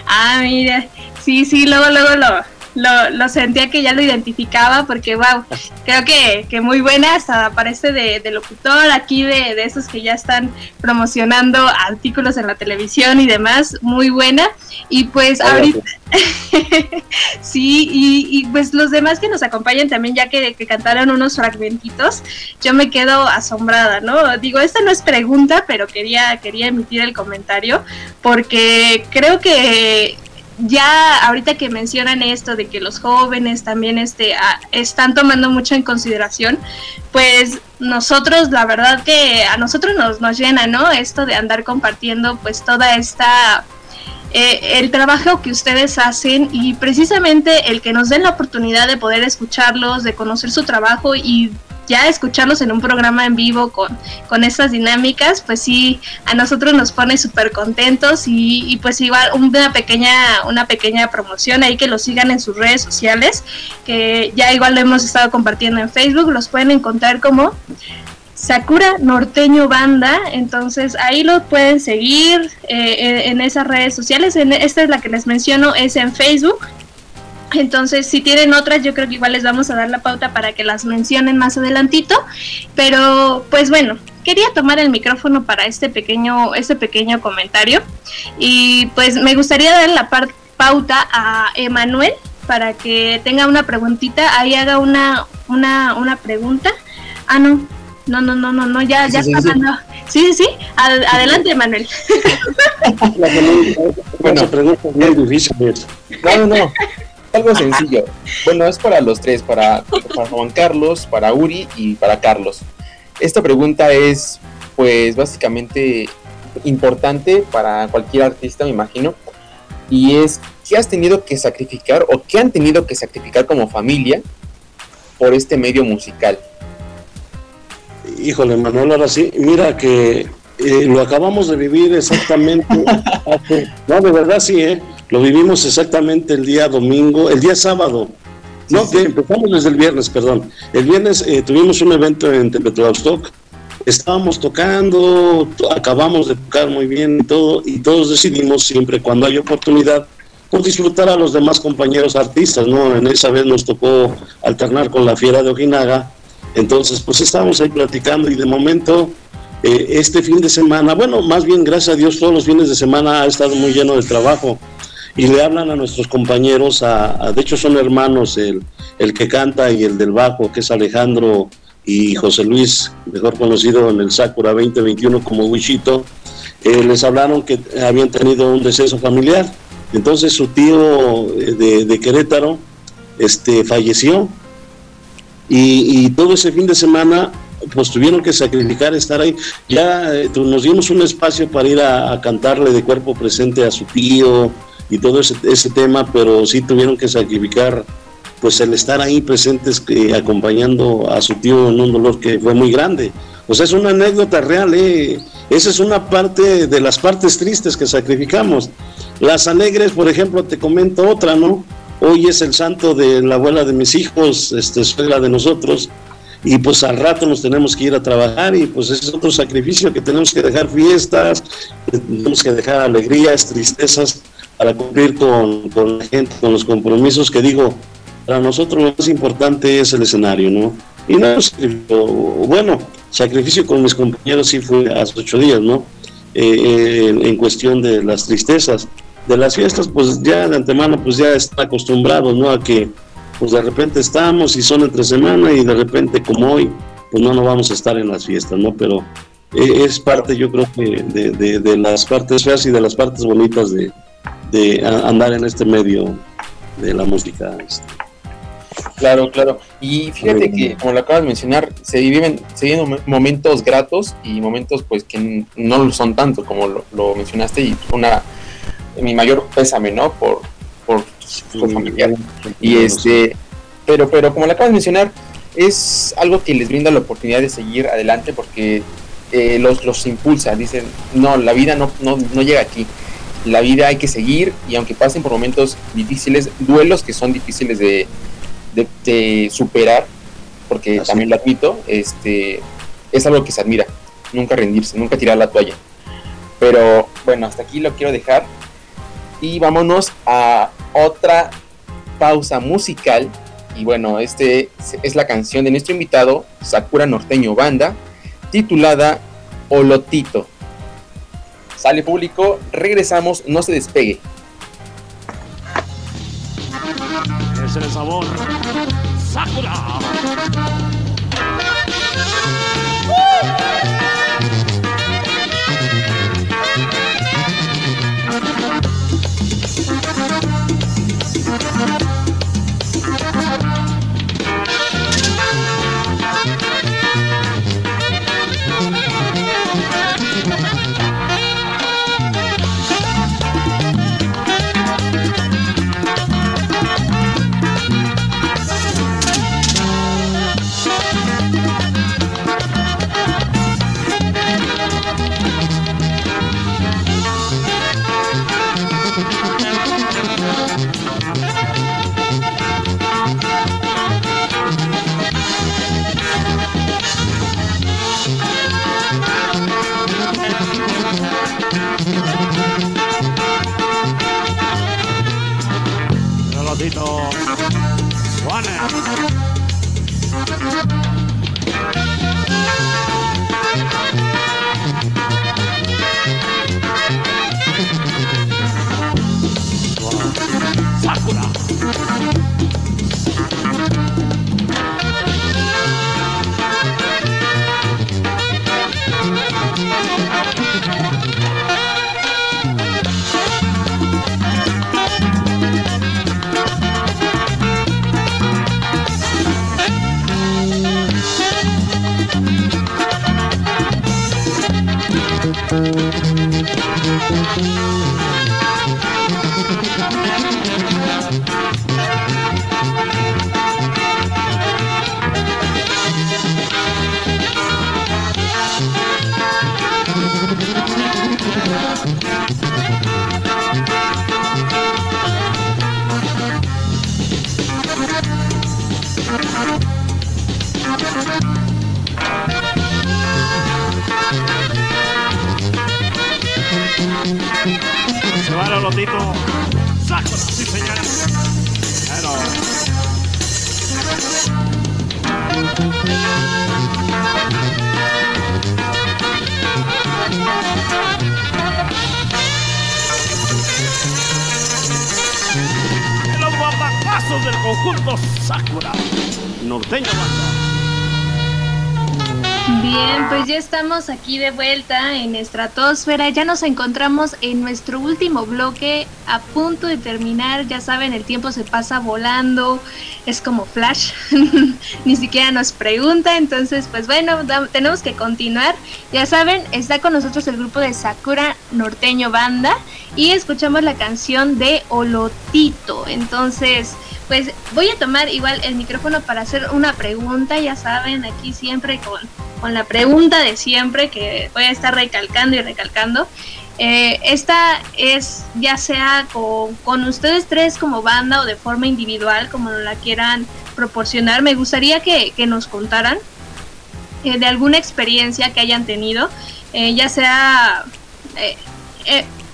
ah, mira, sí, sí, luego, luego lo, lo, lo, sentía que ya lo identificaba porque, wow, creo que, que muy buena, hasta aparece de, de locutor aquí, de, de, esos que ya están promocionando artículos en la televisión y demás, muy buena. Y pues ahorita, sí, y, y, pues los demás que nos acompañan también, ya que, que, cantaron unos fragmentitos, yo me quedo asombrada, ¿no? Digo, esta no es pregunta, pero quería, quería emitir el comentario porque creo que ya ahorita que mencionan esto de que los jóvenes también este, están tomando mucho en consideración, pues nosotros, la verdad que a nosotros nos, nos llena, ¿no? Esto de andar compartiendo pues toda esta... Eh, el trabajo que ustedes hacen y precisamente el que nos den la oportunidad de poder escucharlos, de conocer su trabajo y ya escucharlos en un programa en vivo con, con estas dinámicas, pues sí, a nosotros nos pone súper contentos y, pues igual una pequeña, una pequeña promoción ahí que los sigan en sus redes sociales, que ya igual lo hemos estado compartiendo en Facebook, los pueden encontrar como Sakura Norteño Banda, entonces ahí lo pueden seguir eh, en, en, esas redes sociales, en, esta es la que les menciono, es en Facebook, entonces, si tienen otras, yo creo que igual les vamos a dar la pauta para que las mencionen más adelantito. Pero, pues bueno, quería tomar el micrófono para este pequeño, este pequeño comentario. Y pues me gustaría dar la pauta a Emanuel para que tenga una preguntita. Ahí haga una, una, una pregunta. Ah, no. No, no, no, no, no, ya, ya sí, está sí, sí, sí, sí. Ad adelante, Manuel. bueno, pregunta muy difícil. No, no, algo sencillo. Bueno, es para los tres, para, para, Juan Carlos, para Uri y para Carlos. Esta pregunta es, pues, básicamente importante para cualquier artista, me imagino. Y es, ¿qué has tenido que sacrificar o qué han tenido que sacrificar como familia por este medio musical? Híjole, Manuel, ahora sí, mira que eh, lo acabamos de vivir exactamente. hace, no, de verdad sí, ¿eh? Lo vivimos exactamente el día domingo, el día sábado. No, sí, sí. empezamos desde el viernes, perdón. El viernes eh, tuvimos un evento en Tepetlaustoc. Estábamos tocando, acabamos de tocar muy bien y todo, y todos decidimos siempre cuando hay oportunidad, pues disfrutar a los demás compañeros artistas, ¿no? En esa vez nos tocó alternar con la Fiera de Ojinaga. Entonces, pues estábamos ahí platicando y de momento eh, este fin de semana, bueno, más bien gracias a Dios todos los fines de semana ha estado muy lleno de trabajo y le hablan a nuestros compañeros, a, a, de hecho son hermanos, el, el que canta y el del bajo, que es Alejandro y José Luis, mejor conocido en el Sakura 2021 como Wichito, eh, les hablaron que habían tenido un deceso familiar. Entonces su tío de, de Querétaro este, falleció y, y, todo ese fin de semana pues tuvieron que sacrificar estar ahí. Ya eh, nos dimos un espacio para ir a, a cantarle de cuerpo presente a su tío, y todo ese, ese, tema, pero sí tuvieron que sacrificar pues el estar ahí presentes eh, acompañando a su tío en un dolor que fue muy grande. O sea, es una anécdota real, ¿eh? esa es una parte de las partes tristes que sacrificamos. Las alegres, por ejemplo, te comento otra, ¿no? Hoy es el santo de la abuela de mis hijos, este, suegra de nosotros, y pues al rato nos tenemos que ir a trabajar y pues es otro sacrificio que tenemos que dejar fiestas, tenemos que dejar alegrías, tristezas, para cumplir con, con, la gente, con los compromisos que digo, para nosotros lo más importante es el escenario, ¿no? Y no, bueno, sacrificio con mis compañeros sí fue hace ocho días, ¿no? Eh, en, en, cuestión de las tristezas, de las fiestas, pues ya de antemano, pues ya están acostumbrados, ¿no? A que, pues de repente estamos y son entre semana y de repente como hoy, pues no nos vamos a estar en las fiestas, ¿no? Pero eh, es parte, yo creo que, de, de, de, las partes feas y de las partes bonitas de, de andar en este medio de la música. Este. Claro, claro. Y fíjate que, como lo acabas de mencionar, se viven, se viven momentos gratos y momentos pues que no lo son tanto, como lo, lo mencionaste, y una mi mayor pésame, ¿no? Por, por su familiar. Y este, pero, pero como lo acabas de mencionar, es algo que les brinda la oportunidad de seguir adelante porque eh, los, los impulsa, dicen, no, la vida no, no, no llega aquí. La vida hay que seguir y aunque pasen por momentos difíciles, duelos que son difíciles de, de, de superar, porque Así. también lo admito, este, es algo que se admira, nunca rendirse, nunca tirar la toalla. Pero bueno, hasta aquí lo quiero dejar y vámonos a otra pausa musical. Y bueno, este es la canción de nuestro invitado, Sakura Norteño Banda, titulada Olotito. Sale público, regresamos, no se despegue. Es el sabor. Sakura. De vuelta en Estratosfera. Ya nos encontramos en nuestro último bloque, a punto de terminar. Ya saben, el tiempo se pasa volando, es como flash. Ni siquiera nos pregunta. Entonces, pues bueno, tenemos que continuar. Ya saben, está con nosotros el grupo de Sakura Norteño Banda y escuchamos la canción de Olotito. Entonces, pues voy a tomar igual el micrófono para hacer una pregunta. Ya saben, aquí siempre con con la pregunta de siempre que voy a estar recalcando y recalcando. Eh, esta es ya sea con, con ustedes tres como banda o de forma individual, como la quieran proporcionar. Me gustaría que, que nos contaran eh, de alguna experiencia que hayan tenido, eh, ya sea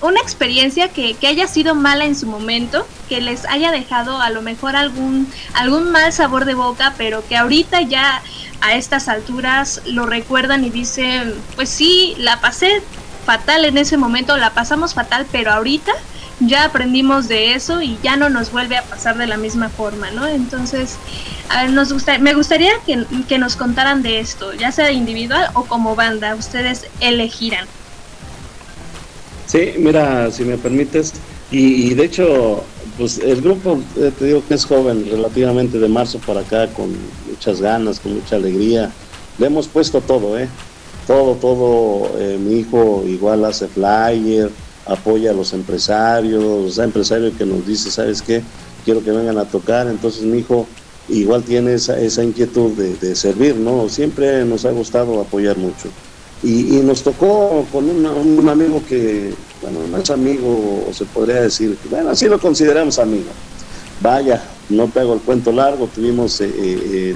una experiencia que, que haya sido mala en su momento, que les haya dejado a lo mejor algún, algún mal sabor de boca, pero que ahorita ya a estas alturas lo recuerdan y dicen, pues sí, la pasé fatal en ese momento, la pasamos fatal, pero ahorita ya aprendimos de eso y ya no nos vuelve a pasar de la misma forma, ¿no? Entonces, a ver, nos gusta, me gustaría que, que nos contaran de esto, ya sea individual o como banda, ustedes elegirán. Sí, mira, si me permites, y, y de hecho, pues el grupo, eh, te digo que es joven, relativamente de marzo para acá, con muchas ganas, con mucha alegría. Le hemos puesto todo, ¿eh? Todo, todo. eh, mi hijo igual hace flyer, apoya a los empresarios, o sea, que nos dice, ¿sabes qué? Quiero que vengan a tocar. Entonces mi hijo igual tiene esa, esa inquietud de, servir, ¿no? Siempre nos ha gustado apoyar mucho. Y, y nos tocó con un amigo que, bueno, no es amigo, o se podría decir, bueno, así lo consideramos amigo. Vaya, no te hago el cuento largo, tuvimos eh, eh,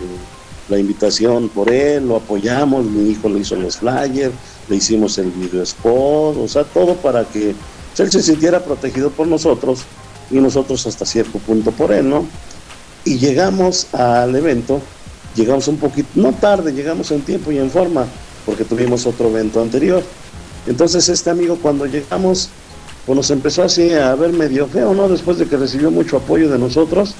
la invitación por él, lo apoyamos, mi hijo le hizo los flyers, le hicimos el video spot, o sea, todo para que él se sintiera protegido por nosotros y nosotros hasta cierto punto por él, ¿no? Y llegamos al evento, llegamos un poquito, no tarde, llegamos en tiempo y en forma, porque tuvimos otro evento anterior. Entonces este amigo cuando llegamos, pues nos empezó así a ver medio feo, ¿no? Después de que recibió mucho apoyo de nosotros,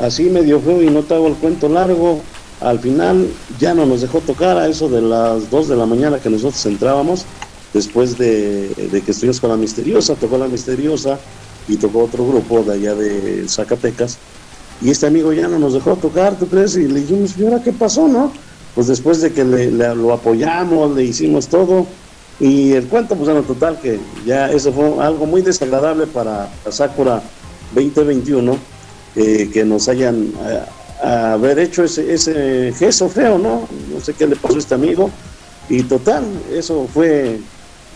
así medio feo y no te hago el cuento largo. Al final ya no nos dejó tocar a eso de las 2 de la mañana que nosotros entrábamos, después de, que estuvimos con la misteriosa, tocó la misteriosa y tocó otro grupo de allá de Zacatecas. Y este amigo ya no nos dejó tocar, ¿tú crees? Y le dijimos, ¿y ahora qué pasó, no? Pues después de que le- lo apoyamos, le hicimos todo, y el cuento, pues en lo total, que ya eso fue algo muy desagradable para Sakura 2021, eh, que nos hayan eh, haber hecho ese, ese gesto feo, ¿no? No sé qué le pasó a este amigo, y total, eso fue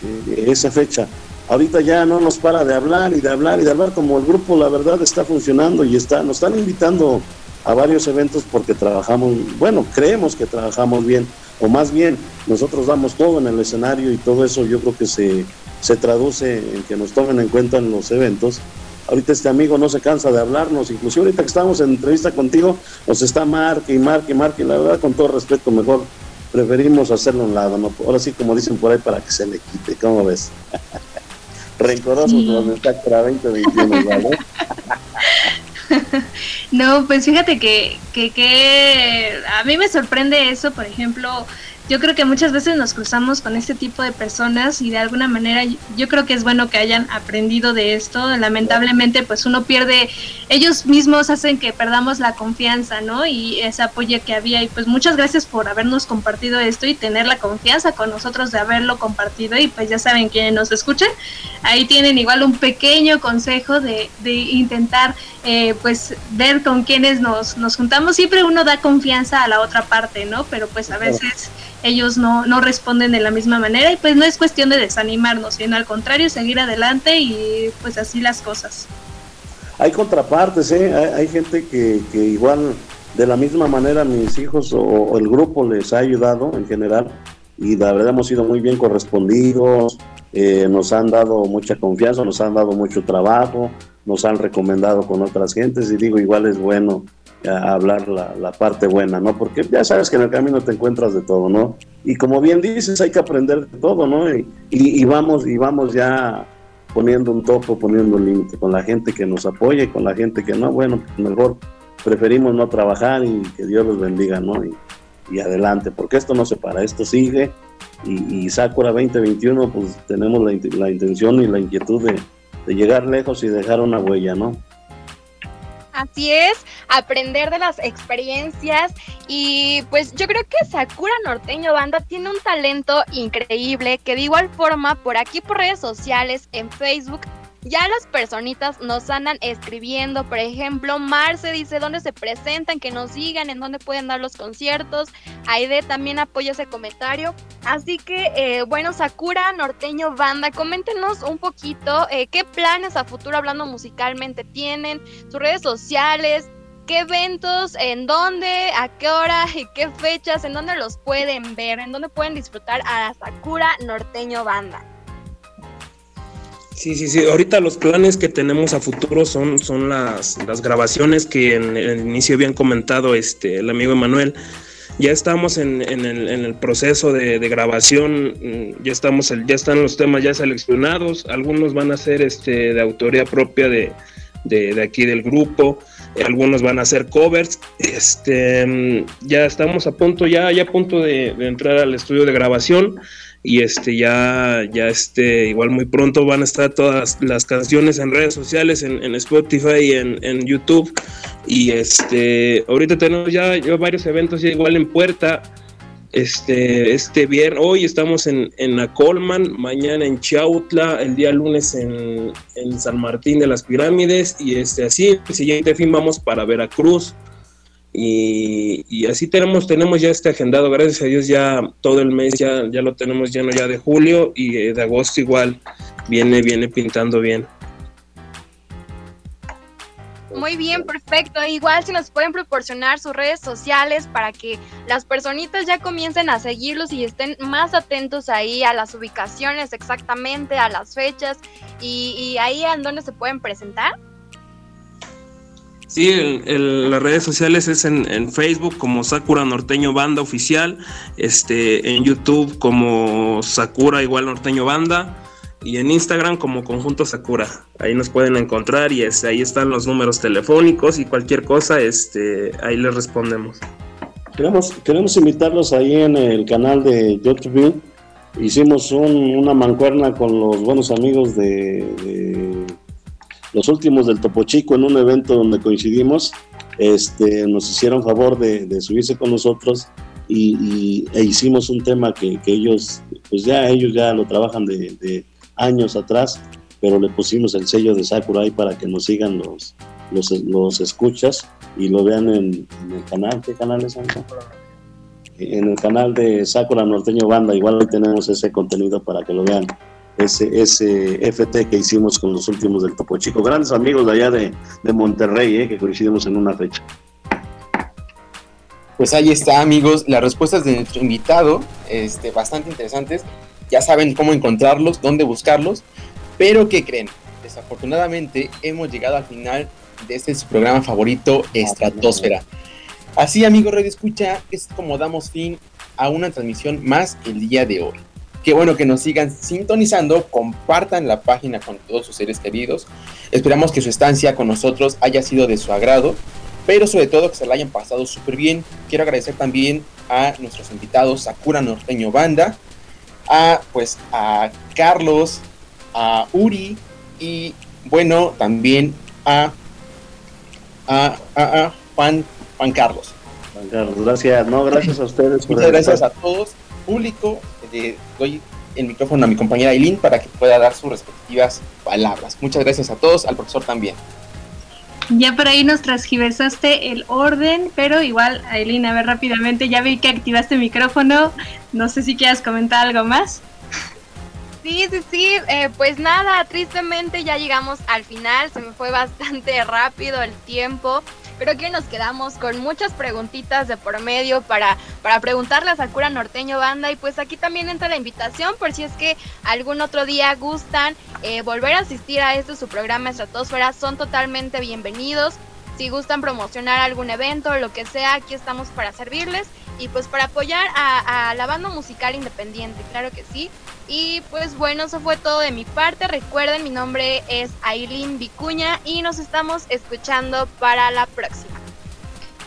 eh, esa fecha. Ahorita ya no nos para de hablar y de hablar y de hablar, como el grupo, la verdad, está funcionando y está, nos están invitando a varios eventos porque trabajamos, bueno, creemos que trabajamos bien, o más bien, nosotros damos todo en el escenario y todo eso yo creo que se, se traduce en que nos tomen en cuenta en los eventos. Ahorita este amigo no se cansa de hablarnos, inclusive ahorita que estamos en entrevista contigo, nos está marque y marque y marque, y la verdad, con todo respeto, mejor preferimos hacerlo a un lado, ¿no? Ahora sí, como dicen por ahí, para que se le quite, ¿cómo ves? Rencorosos Sí. de Tacra 2021, ¿vale? No, pues fíjate que, que, a mí me sorprende eso, por ejemplo, yo creo que muchas veces nos cruzamos con este tipo de personas y de alguna manera yo- yo creo que es bueno que hayan aprendido de esto. Lamentablemente, pues uno pierde, ellos mismos hacen que perdamos la confianza, ¿no? Y ese apoyo que había. Y pues muchas gracias por habernos compartido esto y tener la confianza con nosotros de haberlo compartido. Y pues ya saben, quienes nos escuchan, ahí tienen igual un pequeño consejo de, de intentar eh, pues ver con quienes nos, nos juntamos. Siempre uno da confianza a la otra parte, ¿no? Pero pues a veces ellos no, no responden de la misma manera y pues no es cuestión de desanimarnos, sino al contrario, seguir adelante y pues así las cosas. Hay contrapartes, ¿eh? hay, hay gente que, que igual de la misma manera mis hijos o, o el grupo les ha ayudado en general y la verdad hemos sido muy bien correspondidos, eh, nos han dado mucha confianza, nos han dado mucho trabajo, nos han recomendado con otras gentes y digo, igual es bueno eh, hablar la, la parte buena, ¿no? Porque ya sabes que en el camino te encuentras de todo, ¿no? Y como bien dices, hay que aprender de todo, ¿no? Y, y- y vamos, y vamos ya poniendo un topo, poniendo un límite con la gente que nos apoya y con la gente que no, bueno, mejor preferimos no trabajar y que Dios los bendiga, ¿no? Y, y adelante, porque esto no se para, esto sigue y, y Sakura 2021, pues tenemos la, la intención y la inquietud de, de llegar lejos y dejar una huella, ¿no? Así es, aprender de las experiencias y pues yo creo que Sakura Norteño Banda tiene un talento increíble que de igual forma por aquí por redes sociales, en Facebook, ya las personitas nos andan escribiendo, por ejemplo, Marce dice dónde se presentan, que nos digan en dónde pueden dar los conciertos, Aide también apoya ese comentario, así que eh, bueno, Sakura Norteño Banda, coméntenos un poquito eh, qué planes a futuro hablando musicalmente tienen, sus redes sociales, qué eventos, en dónde, a qué hora y qué fechas, en dónde los pueden ver, en dónde pueden disfrutar a Sakura Norteño Banda. Sí, sí, sí. Ahorita los planes que tenemos a futuro son, son las, las grabaciones que en el inicio habían comentado este, el amigo Emanuel. ya estamos en, en, el, en el, proceso de, de, grabación, mm, ya estamos ya están los temas ya seleccionados, algunos van a ser este de autoría propia de, de, de aquí del grupo, algunos van a ser covers, este mm, ya estamos a punto, ya, ya a punto de, de entrar al estudio de grabación y este ya ya este igual muy pronto van a estar todas las canciones en redes sociales en, en Spotify y en, en, YouTube. Y este ahorita tenemos ya, varios eventos ya igual en puerta. Este este viernes hoy estamos en, en Acolman mañana en Chautla el día lunes en, en San Martín de las Pirámides. Y este así el siguiente fin vamos para Veracruz y, así tenemos, tenemos ya este agendado, gracias a Dios ya todo el mes ya, ya lo tenemos lleno ya de julio y eh, de agosto igual viene, viene pintando bien. Muy bien, perfecto. Igual si nos pueden proporcionar sus redes sociales para que las personitas ya comiencen a seguirlos y estén más atentos ahí a las ubicaciones exactamente, a las fechas y, y ahí en donde se pueden presentar. Sí, el, las redes sociales es en, en, Facebook como Sakura Norteño Banda Oficial, este, en YouTube como Sakura igual Norteño Banda y en Instagram como Conjunto Sakura. Ahí nos pueden encontrar y este, ahí están los números telefónicos y cualquier cosa, este, ahí les respondemos. Queremos, queremos invitarlos ahí en el canal de YouTube. Hicimos un, una mancuerna con los buenos amigos de los últimos del Topo Chico en un evento donde coincidimos, este, nos hicieron favor de, de subirse con nosotros y, y, e hicimos un tema que, que, ellos, pues ya ellos ya lo trabajan de, de, años atrás, pero le pusimos el sello de Sakura ahí para que nos sigan los, los, los escuchas y lo vean en, en, el canal. ¿Qué canal es? En el canal de Sakura Norteño Banda, igual ahí tenemos ese contenido para que lo vean ese, FT que hicimos con los últimos del Topo Chico. Grandes amigos de allá de, de Monterrey, eh, que coincidimos en una fecha. Pues ahí está, amigos, las respuestas de nuestro invitado, este, bastante interesantes. Ya saben cómo encontrarlos, dónde buscarlos, pero ¿qué creen? Desafortunadamente hemos llegado al final de este su programa favorito, Estratosfera. Así, amigos Radio Escucha, es como damos fin a una transmisión más el día de hoy. Qué bueno que nos sigan sintonizando, compartan la página con todos sus seres queridos. Esperamos que su estancia con nosotros haya sido de su agrado, pero sobre todo que se la hayan pasado súper bien. Quiero agradecer también a nuestros invitados Sakura Norteño Banda, a pues a Carlos, a Uri y bueno, también a, a, a, a Juan, Juan Carlos. Juan Carlos, gracias. No, gracias a ustedes. Muchas gracias a todos, público le doy el micrófono a mi compañera Aileen para que pueda dar sus respectivas palabras. Muchas gracias a todos, al profesor también. Ya por ahí nos transgiversaste el orden, pero igual, Aileen, a ver rápidamente, ya vi que activaste el micrófono, no sé si quieras comentar algo más. Sí, sí, sí, eh, pues nada, tristemente ya llegamos al final, se me fue bastante rápido el tiempo. Creo que nos quedamos con muchas preguntitas de por medio para, para preguntarle a Sakura Norteño Banda y pues aquí también entra la invitación por si es que algún otro día gustan eh, volver a asistir a este su programa Estratosfera, son totalmente bienvenidos. Si gustan promocionar algún evento lo que sea, aquí estamos para servirles y pues para apoyar a, la banda musical independiente, claro que sí. Y pues bueno, eso fue todo de mi parte. Recuerden, mi nombre es Aileen Vicuña y nos estamos escuchando para la próxima.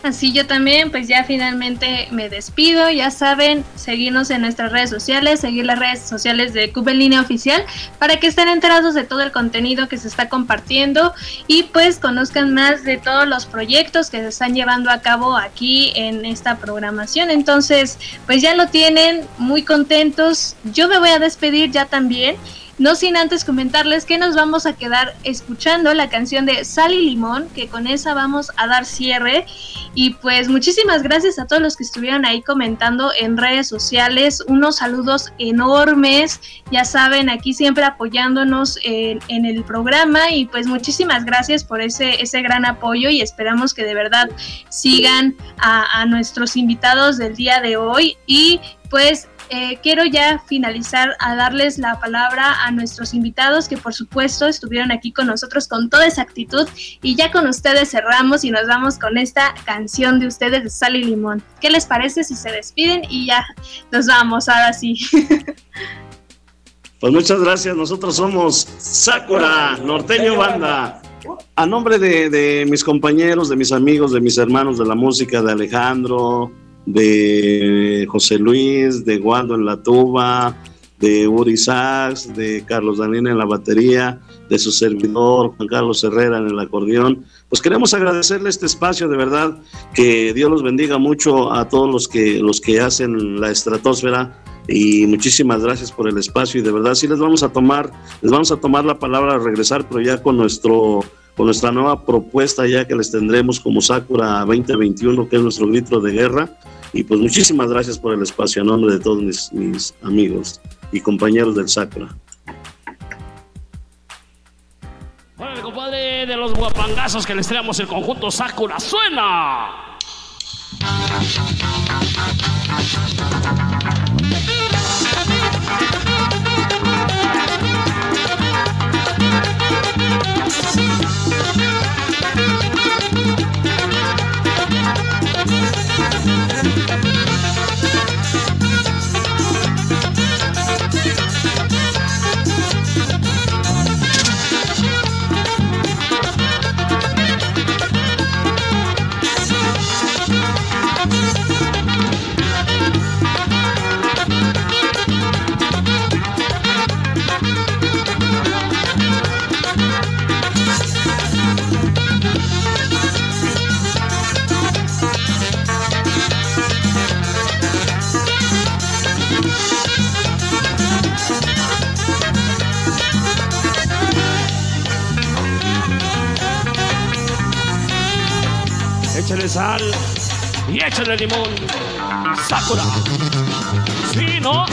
Así yo también, pues ya finalmente me despido. Ya saben, seguirnos en nuestras redes sociales, seguir las redes sociales de Cube en Línea Oficial para que estén enterados de todo el contenido que se está compartiendo y pues conozcan más de todos los proyectos que se están llevando a cabo aquí en esta programación. Entonces, pues ya lo tienen, muy contentos. Yo me voy a despedir ya también. No sin antes comentarles que nos vamos a quedar escuchando la canción de Sal y Limón, que con esa vamos a dar cierre. Y pues muchísimas gracias a todos los que estuvieron ahí comentando en redes sociales. Unos saludos enormes, ya saben, aquí siempre apoyándonos en, el programa. Y pues muchísimas gracias por ese, ese gran apoyo y esperamos que de verdad sigan a nuestros invitados del día de hoy. Y pues eh, quiero ya finalizar a darles la palabra a nuestros invitados que por supuesto estuvieron aquí con nosotros con toda esa actitud y ya con ustedes cerramos y nos vamos con esta canción de ustedes de Sal Limón. ¿Qué les parece si se despiden y ya nos vamos ahora sí? Pues muchas gracias, nosotros somos Sakura, Norteño Banda. A nombre de mis compañeros, de mis amigos, de mis hermanos de la música, de Alejandro, de José Luis, de Waldo en la tuba, de Uri Sachs, de Carlos Daniel en la batería, de su servidor Juan Carlos Herrera en el acordeón. Pues queremos agradecerle este espacio, de verdad, que Dios los bendiga mucho a todos los que, los que hacen la estratosfera y muchísimas gracias por el espacio y de verdad sí les vamos a tomar, les vamos a tomar la palabra a regresar, pero ya con nuestro con nuestra nueva propuesta ya que les tendremos como Sakura 2021, que es nuestro grito de guerra. Y pues muchísimas gracias por el espacio a nombre de todos mis, amigos y compañeros del Sakura. Órale, compadre, de los guapangazos que les traemos el conjunto Sakura, ¡suena! Échale sal y échale limón. Sakura. ¿Sí, no?